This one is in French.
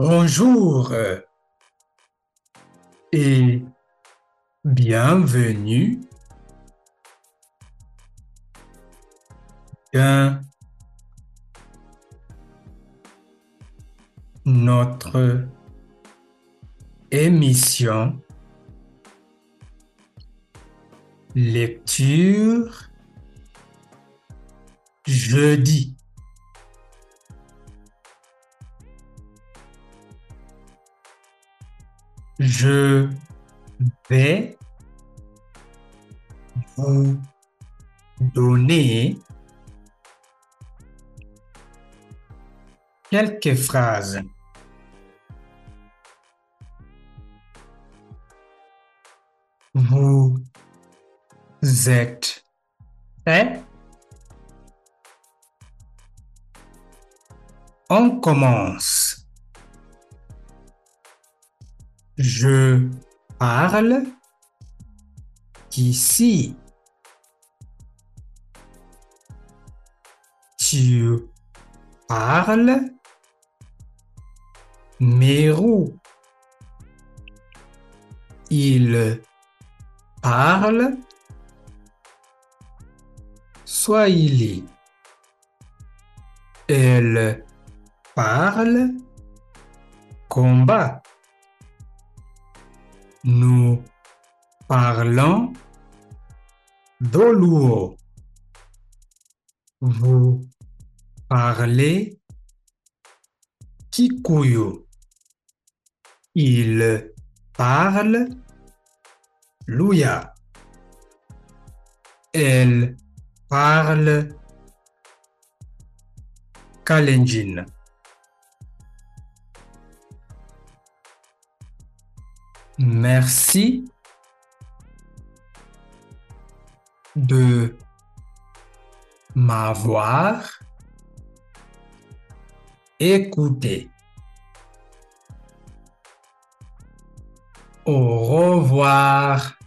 Bonjour et bienvenue dans notre émission lecture jeudi. Je vais vous donner quelques phrases. Vous êtes prêts? On commence. Je parle ici. Tu parles Mérou. Il parle Swahili. Elle parle combat. Nous parlons Doluo. Vous parlez Kikuyu. Il parle Luya. Elle parle Kalenjin. Merci de m'avoir écouté. Au revoir.